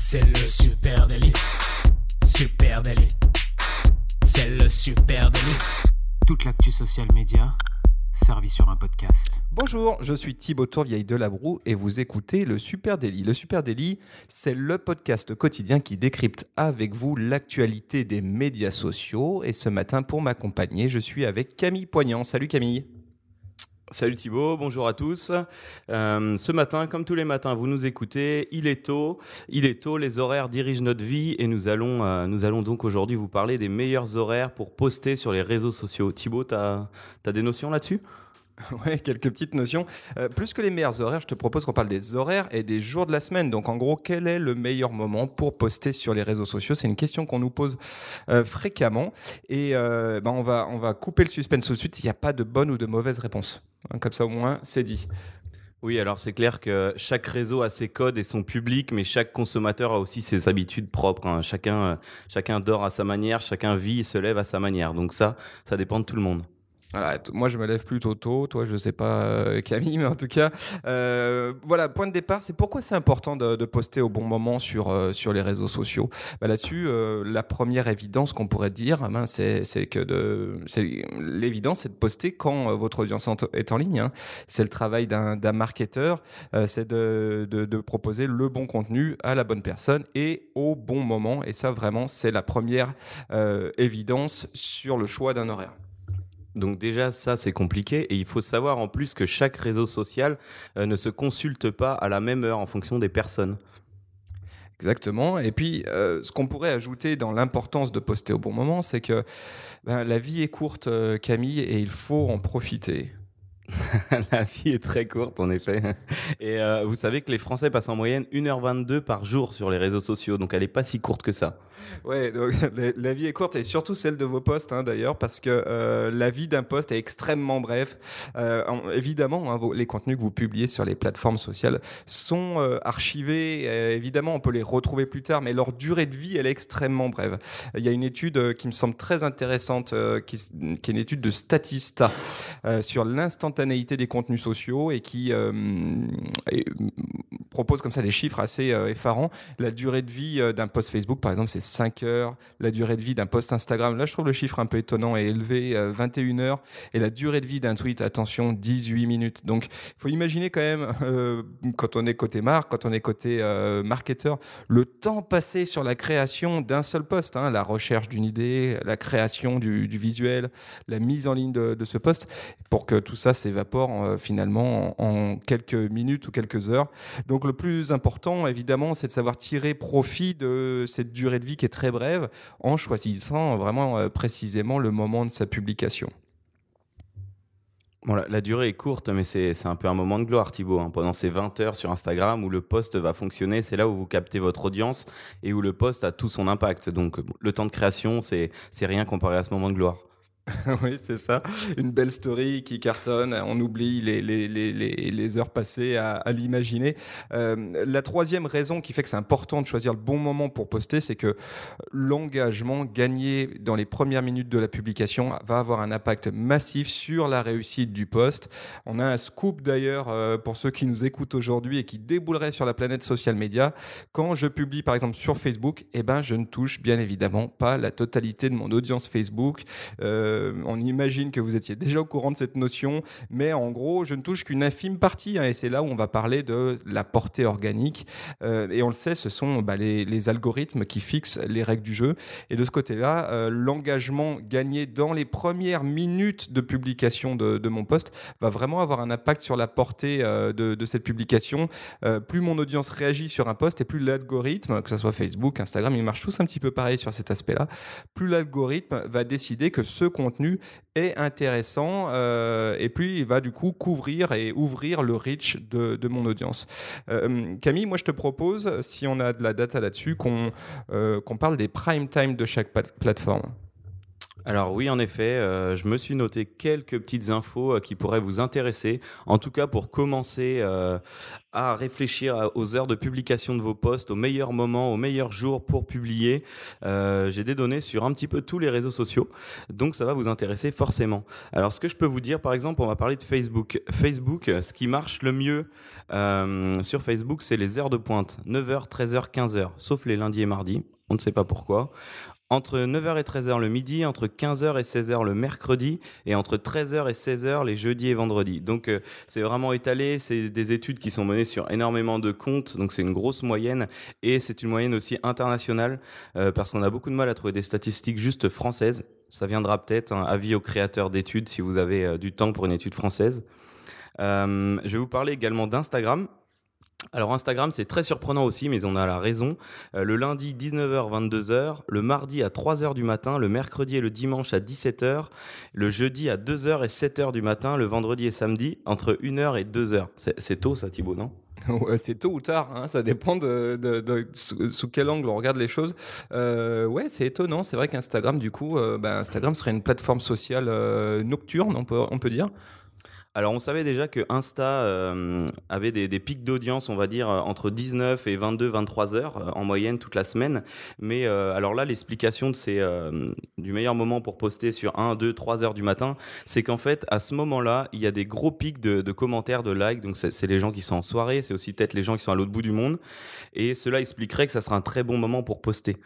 C'est le super délit. Super délit. C'est le super délit. Toute l'actu social média servie sur un podcast. Bonjour, je suis Thibaut Tourvieille de Labroue et vous écoutez le Super Daily. Le Super Daily, c'est le podcast quotidien qui décrypte avec vous l'actualité des médias sociaux. Et ce matin, pour m'accompagner, je suis avec Camille Poignant. Salut Camille. Salut Thibaut, bonjour à tous. Euh, ce matin, comme tous les matins, vous nous écoutez. Il est tôt, il est tôt. Les horaires dirigent notre vie et nous allons, euh, nous allons donc aujourd'hui vous parler des meilleurs horaires pour poster sur les réseaux sociaux. Thibaut, tu as, des notions là-dessus? Ouais, quelques petites notions. Euh, plus que les meilleurs horaires, je te propose qu'on parle des horaires et des jours de la semaine. Donc, en gros, quel est le meilleur moment pour poster sur les réseaux sociaux? C'est une question qu'on nous pose euh, fréquemment. Et euh, ben, on, va, on va couper le suspense tout de suite. Il n'y a pas de bonne ou de mauvaise réponse. Hein, comme ça, au moins, c'est dit. Oui, alors c'est clair que chaque réseau a ses codes et son public, mais chaque consommateur a aussi ses habitudes propres. Hein. Chacun, chacun dort à sa manière, chacun vit et se lève à sa manière. Donc ça, ça dépend de tout le monde. Voilà, moi je me lève plutôt tôt, toi je sais pas euh, Camille, mais en tout cas, euh, voilà, point de départ, c'est pourquoi c'est important de, poster au bon moment sur, euh, sur les réseaux sociaux? Bah, Là-dessus, la première évidence qu'on pourrait dire, ben, c'est que de, l'évidence, c'est de poster quand votre audience est en ligne. Hein. C'est le travail d'un marketeur, c'est de, de, de, proposer le bon contenu à la bonne personne et au bon moment. Et ça, vraiment, c'est la première évidence sur le choix d'un horaire. Donc déjà, ça, c'est compliqué. Et il faut savoir en plus que chaque réseau social euh, ne se consulte pas à la même heure en fonction des personnes. Exactement. Et puis, euh, ce qu'on pourrait ajouter dans l'importance de poster au bon moment, c'est que ben, la vie est courte, euh, Camille, et il faut en profiter. la vie est très courte, en effet. Et euh, vous savez que les Français passent en moyenne 1h22 par jour sur les réseaux sociaux, donc elle n'est pas si courte que ça. Ouais, la vie est courte, et surtout celle de vos posts, hein, d'ailleurs, parce que euh, la vie d'un post est extrêmement bref. Euh, évidemment, hein, les contenus que vous publiez sur les plateformes sociales sont archivés. évidemment, on peut les retrouver plus tard, mais leur durée de vie, elle est extrêmement brève. Il y a une étude qui me semble très intéressante, qui, est une étude de Statista sur l'instant des contenus sociaux et qui euh, propose comme ça des chiffres assez euh, effarants. La durée de vie euh, d'un post Facebook, par exemple, c'est 5 heures. La durée de vie d'un post Instagram, là, je trouve le chiffre un peu étonnant et élevé, 21 heures. Et la durée de vie d'un tweet, attention, 18 minutes. Donc, il faut imaginer quand même, quand on est côté marque, quand on est côté marketeur, le temps passé sur la création d'un seul post, hein, la recherche d'une idée, la création du, visuel, la mise en ligne de, ce post, pour que tout ça, s'évapore euh, finalement en, quelques minutes ou quelques heures. Donc le plus important, évidemment, c'est de savoir tirer profit de cette durée de vie qui est très brève en choisissant vraiment euh, précisément le moment de sa publication. Bon, la, durée est courte, mais c'est un peu un moment de gloire, Thibaut. Hein. Pendant ces 20 heures sur Instagram où le post va fonctionner, c'est là où vous captez votre audience et où le post a tout son impact. Donc, le temps de création, c'est rien comparé à ce moment de gloire. oui, c'est ça. Une belle story qui cartonne. On oublie les, les, les, les heures passées à, l'imaginer. Euh, la troisième raison qui fait que c'est important de choisir le bon moment pour poster, c'est que l'engagement gagné dans les premières minutes de la publication va avoir un impact massif sur la réussite du post. On a un scoop d'ailleurs euh, pour ceux qui nous écoutent aujourd'hui et qui débouleraient sur la planète social média. Quand je publie par exemple sur Facebook, eh ben, je ne touche bien évidemment pas la totalité de mon audience Facebook. Euh, euh, on imagine que vous étiez déjà au courant de cette notion, mais en gros, je ne touche qu'une infime partie, hein, et c'est là où on va parler de la portée organique. Euh, et on le sait, ce sont bah, les, algorithmes qui fixent les règles du jeu. Et de ce côté-là, euh, l'engagement gagné dans les premières minutes de publication de, mon poste va vraiment avoir un impact sur la portée de, cette publication. plus mon audience réagit sur un poste et plus l'algorithme, que ce soit Facebook, Instagram, ils marchent tous un petit peu pareil sur cet aspect-là, plus l'algorithme va décider que ce qu'on contenu est intéressant euh, et puis il va du coup couvrir et ouvrir le reach de, mon audience. Euh, Camille, moi je te propose, si on a de la data là-dessus, qu'on euh, parle des prime time de chaque plateforme. Alors oui, en effet, euh, je me suis noté quelques petites infos euh, qui pourraient vous intéresser. En tout cas, pour commencer euh, à réfléchir aux heures de publication de vos posts, au meilleur moment, au meilleur jour pour publier, j'ai des données sur un petit peu tous les réseaux sociaux. Donc ça va vous intéresser forcément. Alors ce que je peux vous dire, par exemple, on va parler de Facebook. Facebook, ce qui marche le mieux sur Facebook, c'est les heures de pointe. 9h, 13h, 15h, sauf les lundis et mardis. On ne sait pas pourquoi entre 9h et 13h le midi, entre 15h et 16h le mercredi et entre 13h et 16h les jeudis et vendredis. Donc euh, c'est vraiment étalé, c'est des études qui sont menées sur énormément de comptes, donc c'est une grosse moyenne et c'est une moyenne aussi internationale euh, parce qu'on a beaucoup de mal à trouver des statistiques juste françaises. Ça viendra peut-être, un hein, avis aux créateurs d'études si vous avez euh, du temps pour une étude française. je vais vous parler également d'Instagram. Alors Instagram, c'est très surprenant aussi, mais on a la raison. Euh, le lundi 19h 22h, le mardi à 3h du matin, le mercredi et le dimanche à 17h, le jeudi à 2h et 7h du matin, le vendredi et samedi entre 1h et 2h. C'est tôt ça Thibaut, non? C'est tôt ou tard, hein, ça dépend de, sous, quel angle on regarde les choses. Euh, ouais, c'est étonnant. C'est vrai qu'Instagram, du coup, euh, ben, Instagram serait une plateforme sociale nocturne, on peut, on peut dire. Alors on savait déjà que Insta euh, avait des, pics d'audience, on va dire, euh, entre 19 et 22, 23 heures euh, en moyenne toute la semaine. Mais alors là, l'explication de ces, du meilleur moment pour poster sur 1, 2, 3 heures du matin, c'est qu'en fait, à ce moment-là, il y a des gros pics de, commentaires, de likes. Donc c'est les gens qui sont en soirée, c'est aussi peut-être les gens qui sont à l'autre bout du monde. Et cela expliquerait que ça sera un très bon moment pour poster.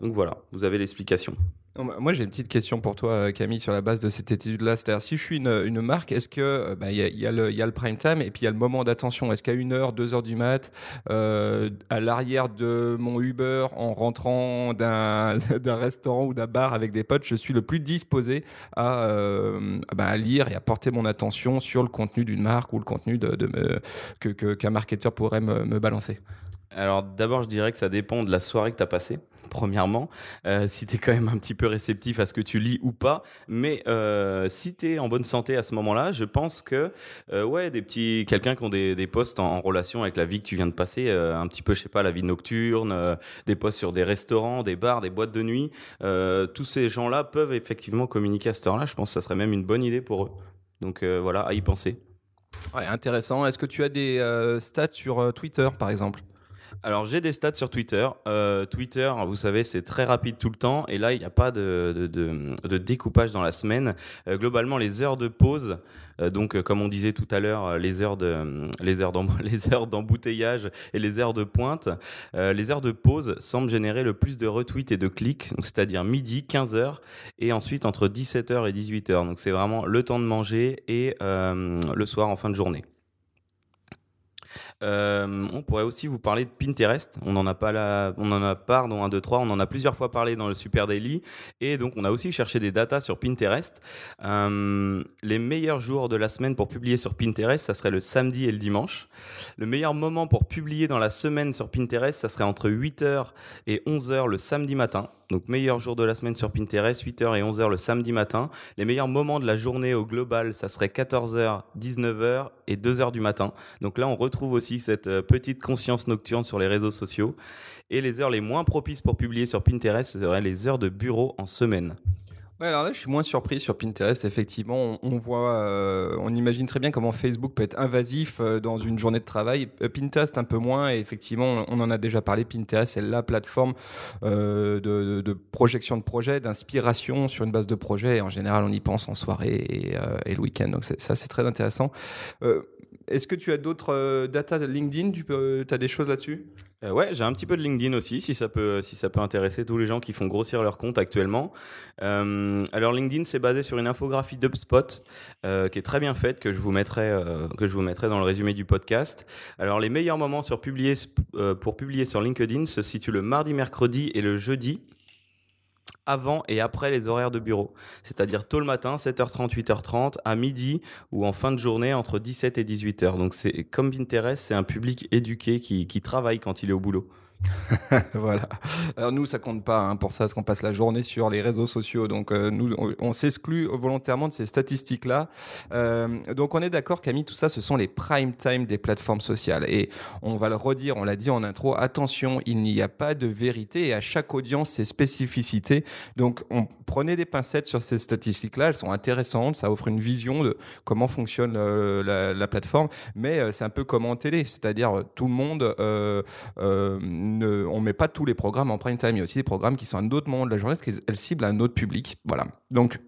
Donc voilà, vous avez l'explication. Bah, moi, j'ai une petite question pour toi, euh, Camille, sur la base de cette étude-là. C'est-à-dire, si je suis une, marque, est-ce que euh, bah, y, a, le prime time et puis il y a le moment d'attention? Est-ce qu'à une heure, deux heures du mat, euh, à l'arrière de mon Uber, en rentrant d'un restaurant ou d'un bar avec des potes, je suis le plus disposé à, bah, à lire et à porter mon attention sur le contenu d'une marque ou le contenu de, qu'un marketeur pourrait me balancer? Alors d'abord, je dirais que ça dépend de la soirée que tu as passée, premièrement, euh, si tu es quand même un petit peu réceptif à ce que tu lis ou pas. Mais euh, si tu es en bonne santé à ce moment-là, je pense que euh, ouais, des petits quelqu'un qui ont des, des postes en, relation avec la vie que tu viens de passer, un petit peu, je sais pas, la vie nocturne, des postes sur des restaurants, des bars, des boîtes de nuit, tous ces gens-là peuvent effectivement communiquer à cette heure-là. Je pense que ça serait même une bonne idée pour eux. Donc voilà, à y penser. Ouais, intéressant. Est-ce que tu as des stats sur Twitter, par exemple? Alors j'ai des stats sur Twitter. Euh, Twitter, vous savez, c'est très rapide tout le temps. Et là, il n'y a pas de, découpage dans la semaine. Euh, globalement, les heures de pause, euh, donc comme on disait tout à l'heure, les heures heures heures d'embouteillage et les heures de pointe, les heures de pause semblent générer le plus de retweets et de clics, c'est-à-dire midi, 15h, et ensuite entre 17h et 18h. Donc c'est vraiment le temps de manger et le soir en fin de journée. Euh, on pourrait aussi vous parler de Pinterest. On en a pas là, on en a pardon 1 2 3, on en a plusieurs fois parlé dans le Super Daily et donc on a aussi cherché des datas sur Pinterest. Euh, les meilleurs jours de la semaine pour publier sur Pinterest, ça serait le samedi et le dimanche. Le meilleur moment pour publier dans la semaine sur Pinterest, ça serait entre 8h et 11h le samedi matin. Donc meilleur jour de la semaine sur Pinterest, 8h et 11h le samedi matin. Les meilleurs moments de la journée au global, ça serait 14h, 19h et 2h du matin. Donc là, on retrouve aussi cette euh, petite conscience nocturne sur les réseaux sociaux. Et les heures les moins propices pour publier sur Pinterest, seraient les heures de bureau en semaine alors là, je suis moins surpris sur Pinterest. Effectivement, on, voit, euh, on imagine très bien comment Facebook peut être invasif euh, dans une journée de travail. Euh, Pinterest un peu moins. Et effectivement, on en a déjà parlé. Pinterest, c'est la plateforme de, projection de projet, d'inspiration sur une base de projet. Et en général, on y pense en soirée et, et le week-end. Donc ça, c'est très intéressant. Est-ce que tu as d'autres euh, data LinkedIn? Tu as des choses là-dessus? Euh, Ouais, j'ai un petit peu de LinkedIn aussi, si ça peut, intéresser tous les gens qui font grossir leur compte actuellement. Euh, alors LinkedIn, c'est basé sur une infographie d'UpSpot qui est très bien faite, que je vous mettrai, que je vous mettrai dans le résumé du podcast. Alors les meilleurs moments sur publier, pour publier sur LinkedIn se situent le mardi, mercredi et le jeudi avant et après les horaires de bureau. C'est-à-dire tôt le matin, 7h30, 8h30, à midi ou en fin de journée entre 17 et 18h. Donc comme Pinterest, c'est un public éduqué qui travaille quand il est au boulot. voilà. Alors nous, ça compte pas hein, pour ça, parce qu'on passe la journée sur les réseaux sociaux. Donc euh, nous, on, s'exclut volontairement de ces statistiques-là. Euh, donc on est d'accord, Camille, tout ça, ce sont les prime time des plateformes sociales. Et on va le redire, on l'a dit en intro, attention, il n'y a pas de vérité et à chaque audience ses spécificités. Donc on prenait des pincettes sur ces statistiques-là, elles sont intéressantes, ça offre une vision de comment fonctionne euh, la, la, plateforme, mais c'est un peu comme en télé, c'est-à-dire tout le monde ne, on met pas tous les programmes en prime time. Il y a aussi des programmes qui sont à un autre moment de la journée parce qu'elles ciblent un autre public. Voilà. Donc,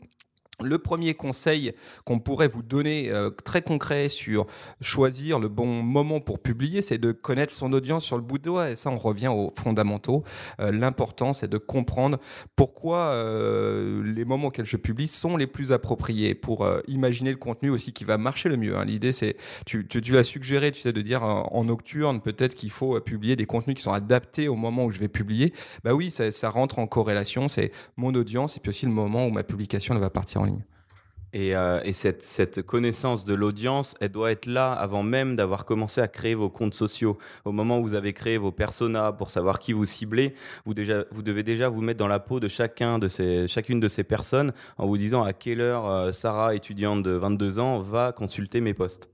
le premier conseil qu'on pourrait vous donner euh, très concret sur choisir le bon moment pour publier, c'est de connaître son audience sur le bout de doigt. Et ça, on revient aux fondamentaux. Euh, l'important, c'est de comprendre pourquoi euh, les moments auxquels je publie sont les plus appropriés pour imaginer le contenu aussi qui va marcher le mieux. Hein. L'idée, c'est, tu, tu, l'as suggéré, tu sais, de dire en, nocturne, peut-être qu'il faut publier des contenus qui sont adaptés au moment où je vais publier. Bah oui, ça rentre en corrélation. C'est mon audience et puis aussi le moment où ma publication va partir en ligne. Et, euh, et cette, connaissance de l'audience, elle doit être là avant même d'avoir commencé à créer vos comptes sociaux. Au moment où vous avez créé vos personas pour savoir qui vous ciblez, vous devez déjà vous mettre dans la peau de chacun de ces, chacune de ces personnes en vous disant à quelle heure euh, Sarah, étudiante de 22 ans, va consulter mes posts.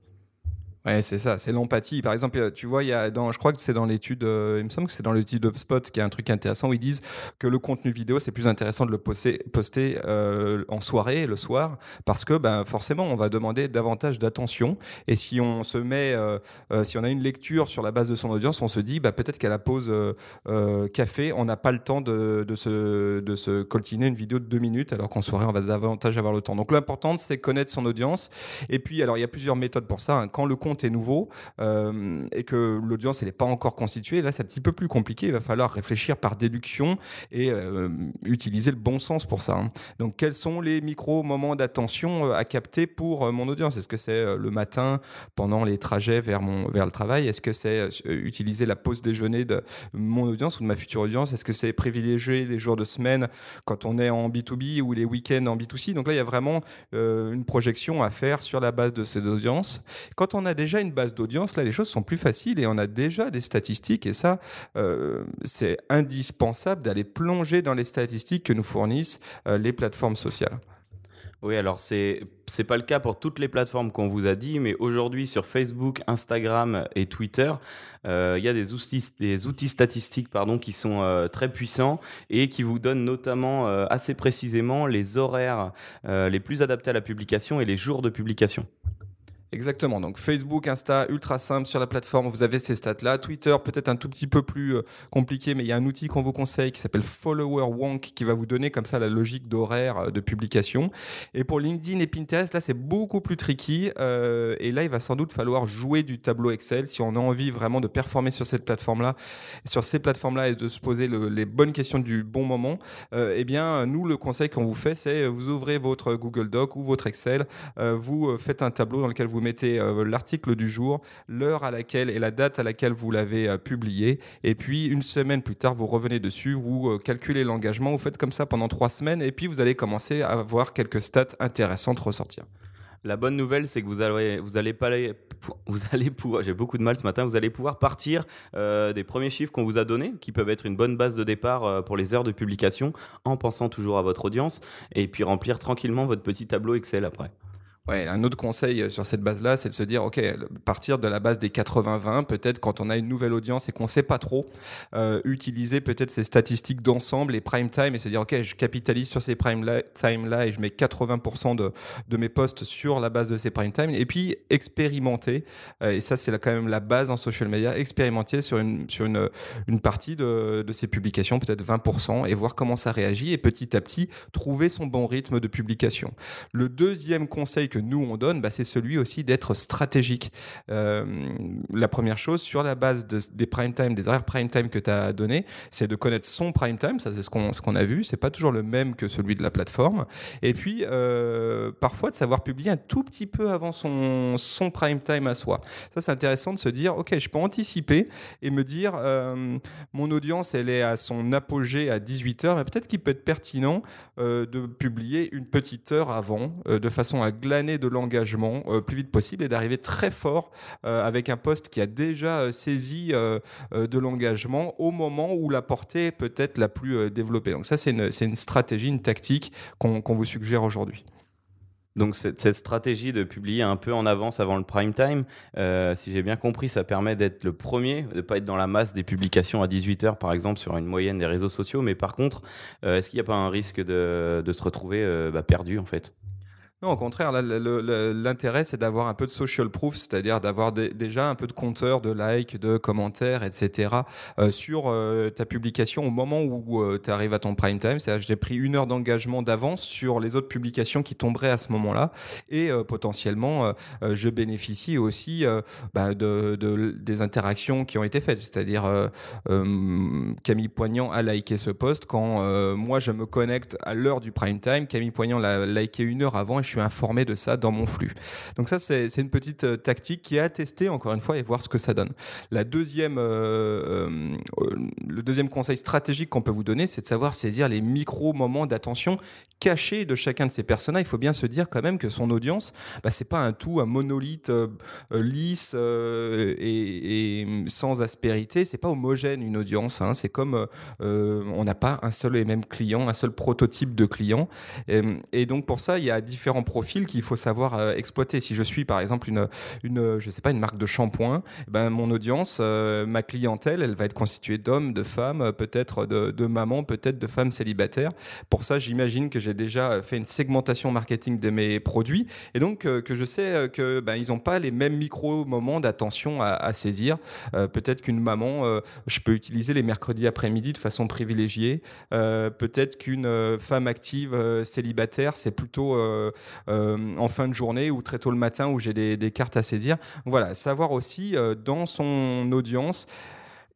Ouais, c'est ça, c'est l'empathie. Par exemple, euh, tu vois, il y a dans, je crois que c'est dans l'étude, euh, il me semble que c'est dans l'étude HubSpot qui a un truc intéressant où ils disent que le contenu vidéo, c'est plus intéressant de le poster, poster euh, en soirée, le soir, parce que ben, forcément, on va demander davantage d'attention. Et si on se met, si on a une lecture sur la base de son audience, on se dit bah, peut-être qu'à la pause café, on n'a pas le temps de, de, se, de se coltiner une vidéo de deux minutes, alors qu'en soirée, on va davantage avoir le temps. Donc l'important, c'est connaître son audience. Et puis, alors, il y a plusieurs méthodes pour ça. Hein. Quand le est nouveau euh, et que l'audience n'est pas encore constituée, là c'est un petit peu plus compliqué. Il va falloir réfléchir par déduction et euh, utiliser le bon sens pour ça. Hein. Donc quels sont les micro moments d'attention euh, à capter pour mon audience? Est-ce que c'est le matin pendant les trajets vers mon vers le travail? Est-ce que c'est utiliser la pause déjeuner de mon audience ou de ma future audience? Est-ce que c'est privilégier les jours de semaine quand on est en B2B ou les week-ends en B2C Donc là il y a vraiment une projection à faire sur la base de ces audiences. Quand on a déjà une base d'audience, là, les choses sont plus faciles et on a déjà des statistiques. Et ça, euh, c'est indispensable d'aller plonger dans les statistiques que nous fournissent euh, les plateformes sociales. Oui, alors c'est c'est pas le cas pour toutes les plateformes qu'on vous a dit, mais aujourd'hui sur Facebook, Instagram et Twitter, euh, il y a des outils, des outils statistiques pardon, qui sont très puissants et qui vous donnent notamment assez précisément les horaires les plus adaptés à la publication et les jours de publication. Exactement. Donc Facebook, Insta, ultra simple sur la plateforme. Vous avez ces stats-là. Twitter, peut-être un tout petit peu plus euh, compliqué, mais il y a un outil qu'on vous conseille qui s'appelle Follower Wonk qui va vous donner comme ça la logique d'horaire euh, de publication. Et pour LinkedIn et Pinterest, là, c'est beaucoup plus tricky. Euh, et là, il va sans doute falloir jouer du tableau Excel si on a envie vraiment de performer sur cette plateforme-là, sur ces plateformes-là et de se poser les bonnes questions du bon moment. eh bien, nous, le conseil qu'on vous fait, c'est vous ouvrez votre Google Doc ou votre Excel, vous faites un tableau dans lequel vous mettez euh, l'article du jour, l'heure à laquelle et la date à laquelle vous l'avez euh, publié. Et puis une semaine plus tard, vous revenez dessus, vous euh, calculez l'engagement, vous faites comme ça pendant trois semaines et puis vous allez commencer à avoir quelques stats intéressantes ressortir. La bonne nouvelle, c'est que vous allez, vous vous allez pouvoir, j'ai beaucoup de mal ce matin, vous allez pouvoir partir des premiers chiffres qu'on vous a donnés, qui peuvent être une bonne base de départ pour les heures de publication, en pensant toujours à votre audience, et puis remplir tranquillement votre petit tableau Excel après. Ouais, un autre conseil euh, sur cette base-là, c'est de se dire, OK, partir de la base des 80-20, peut-être quand on a une nouvelle audience et qu'on ne sait pas trop, euh, utiliser peut-être ces statistiques d'ensemble, les prime time, et se dire, OK, je capitalise sur ces prime time-là et je mets 80% de, de, mes posts sur la base de ces prime time, et puis expérimenter, euh, et ça c'est quand même la base en social media, expérimenter sur une, sur une, une partie de, de ces publications, peut-être 20%, et voir comment ça réagit, et petit à petit, trouver son bon rythme de publication. Le deuxième conseil que nous on donne, bah, c'est celui aussi d'être stratégique. Euh, la première chose, sur la base des prime time, des horaires prime time que tu as donné, c'est de connaître son prime time. Ça, c'est ce qu'on ce qu'on a vu. C'est pas toujours le même que celui de la plateforme. Et puis, euh, parfois, de savoir publier un tout petit peu avant son, son prime time à soi. Ça, c'est intéressant de se dire, OK, je peux anticiper et me dire, euh, mon audience, elle est à son apogée à 18h, mais peut-être qu'il peut être pertinent de publier une petite heure avant, de façon à glaner planer de l'engagement euh, plus vite possible et d'arriver très fort euh, avec un poste qui a déjà saisi de l'engagement au moment où la portée peut-être la plus développée. Donc ça, c'est une, une, stratégie, une tactique qu'on vous suggère aujourd'hui. Donc cette, stratégie de publier un peu en avance avant le prime time, euh, si j'ai bien compris, ça permet d'être le premier, de ne pas être dans la masse des publications à 18h par exemple sur une moyenne des réseaux sociaux. Mais par contre, euh, est-ce qu'il n'y a pas un risque de, se retrouver euh, bah, perdu en fait? Non, au contraire, l'intérêt, c'est d'avoir un peu de social proof, c'est-à-dire d'avoir déjà un peu de compteur, de likes, de commentaires, etc. Euh, sur euh, ta publication au moment où euh, tu arrives à ton prime time. C'est-à-dire j'ai pris une heure d'engagement d'avance sur les autres publications qui tomberaient à ce moment-là. Et potentiellement, je bénéficie aussi bah, de, des interactions qui ont été faites. C'est-à-dire, Camille Poignant a liké ce post quand moi, je me connecte à l'heure du prime time. Camille Poignant l'a liké une heure avant et suis informé de ça dans mon flux. Donc ça, c'est une petite euh, tactique qui est à tester encore une fois et voir ce que ça donne. La deuxième, euh, euh, le deuxième conseil stratégique qu'on peut vous donner, c'est de savoir saisir les micro moments d'attention cachés de chacun de ces personnages. Il faut bien se dire quand même que son audience, bah, c'est pas un tout, un monolithe lisse et, sans aspérité. C'est pas homogène une audience. Hein. C'est comme on n'a pas un seul et même client, un seul prototype de client. Et donc pour ça, il y a différents profil qu'il faut savoir euh, exploiter. Si je suis par exemple une, je sais pas, une marque de shampoing, eh ben mon audience, euh, ma clientèle, elle va être constituée d'hommes, de femmes, peut-être de, mamans, peut-être de femmes célibataires. Pour ça, j'imagine que j'ai déjà fait une segmentation marketing de mes produits et donc euh, que je sais que ben, ils n'ont pas les mêmes micro moments d'attention à, saisir. peut-être qu'une maman, je peux utiliser les mercredis après-midi de façon privilégiée. peut-être qu'une femme active célibataire, c'est plutôt euh, en fin de journée ou très tôt le matin où j'ai des, cartes à saisir. voilà, savoir aussi euh, dans son audience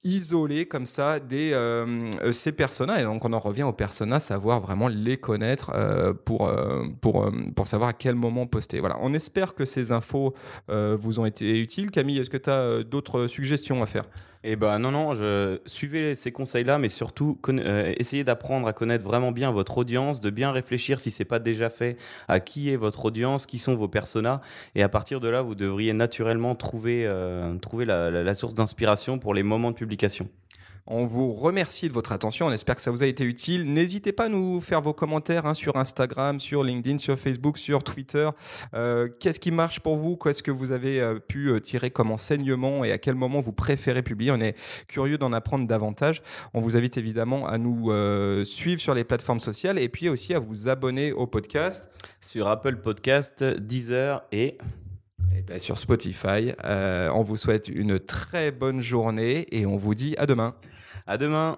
isoler comme ça des, euh, ces personas. Et donc, on en revient aux personas, savoir vraiment les connaître pour, pour, pour savoir à quel moment poster. Voilà, on espère que ces infos vous ont été utiles. Camille, est-ce que tu as d'autres suggestions à faire? Eh ben non, non, je suivez ces conseils-là, mais surtout euh, essayez d'apprendre à connaître vraiment bien votre audience, de bien réfléchir si c'est pas déjà fait à qui est votre audience, qui sont vos personas, et à partir de là, vous devriez naturellement trouver, euh, trouver la source d'inspiration pour les moments de publication. On vous remercie de votre attention. On espère que ça vous a été utile. N'hésitez pas à nous faire vos commentaires hein, sur Instagram, sur LinkedIn, sur Facebook, sur Twitter. Euh, qu'est-ce qui marche pour vous? Qu'est-ce que vous avez euh, pu euh, tirer comme enseignement et à quel moment vous préférez publier? On est curieux d'en apprendre davantage. On vous invite évidemment à nous suivre sur les plateformes sociales et puis aussi à vous abonner au podcast. Sur Apple Podcast, Deezer et... Eh ben, sur Spotify. on vous souhaite une très bonne journée et on vous dit à demain. À demain.